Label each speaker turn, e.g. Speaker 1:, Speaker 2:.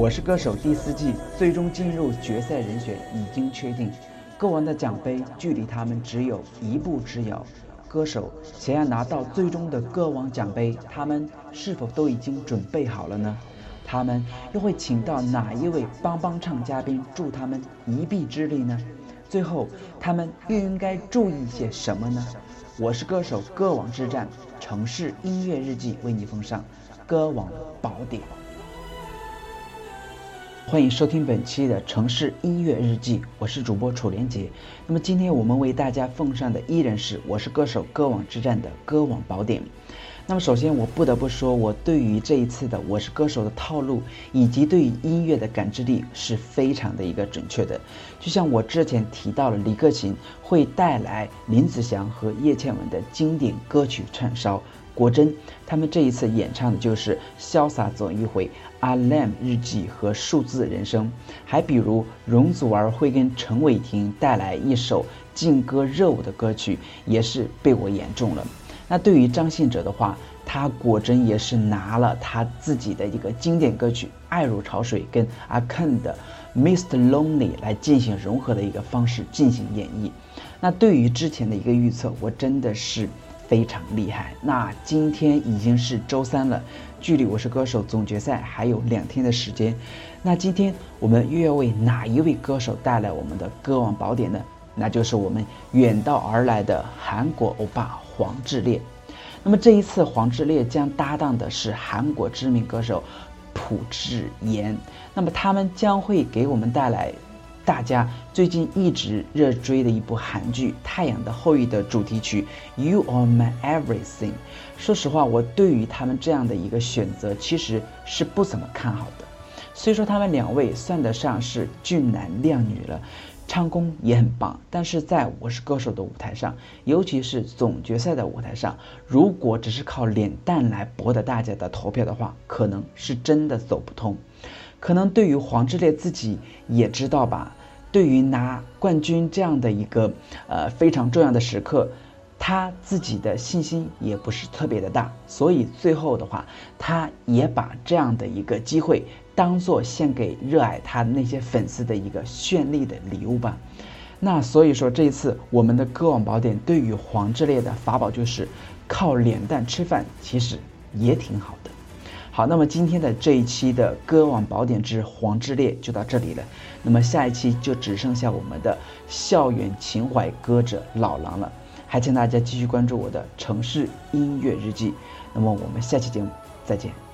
Speaker 1: 我是歌手第四季最终进入决赛人选已经确定，歌王的奖杯距离他们只有一步之遥。歌手想要拿到最终的歌王奖杯，他们是否都已经准备好了呢？他们又会请到哪一位帮帮唱嘉宾助他们一臂之力呢？最后，他们又应该注意些什么呢？我是歌手歌王之战城市音乐日记为你奉上歌王宝典。欢迎收听本期的城市音乐日记，我是主播楚连杰。那么今天我们为大家奉上的依然是《我是歌手歌王之战》的歌王宝典。那么首先我不得不说，我对于这一次的《我是歌手》的套路以及对于音乐的感知力是非常的一个准确的。就像我之前提到了，李克勤会带来林子祥和叶倩文的经典歌曲串烧。果真，他们这一次演唱的就是《潇洒走一回》《阿 lam 日记》和《数字人生》，还比如容祖儿会跟陈伟霆带来一首劲歌热舞的歌曲，也是被我言中了。那对于张信哲的话，他果真也是拿了他自己的一个经典歌曲《爱如潮水》跟阿 Ken 的《Mr Lonely》来进行融合的一个方式进行演绎。那对于之前的一个预测，我真的是。非常厉害。那今天已经是周三了，距离《我是歌手》总决赛还有两天的时间。那今天我们又要为哪一位歌手带来我们的歌王宝典呢？那就是我们远道而来的韩国欧巴黄致列。那么这一次，黄致列将搭档的是韩国知名歌手朴智妍。那么他们将会给我们带来。大家最近一直热追的一部韩剧《太阳的后裔》的主题曲《You Are My Everything》，说实话，我对于他们这样的一个选择其实是不怎么看好的。虽说他们两位算得上是俊男靓女了，唱功也很棒，但是在我是歌手的舞台上，尤其是总决赛的舞台上，如果只是靠脸蛋来博得大家的投票的话，可能是真的走不通。可能对于黄致列自己也知道吧。对于拿冠军这样的一个呃非常重要的时刻，他自己的信心也不是特别的大，所以最后的话，他也把这样的一个机会当做献给热爱他那些粉丝的一个绚丽的礼物吧。那所以说这一次我们的歌王宝典对于黄致列的法宝就是靠脸蛋吃饭，其实也挺好的。好，那么今天的这一期的歌王宝典之黄致列就到这里了。那么下一期就只剩下我们的校园情怀歌者老狼了。还请大家继续关注我的城市音乐日记。那么我们下期节目再见。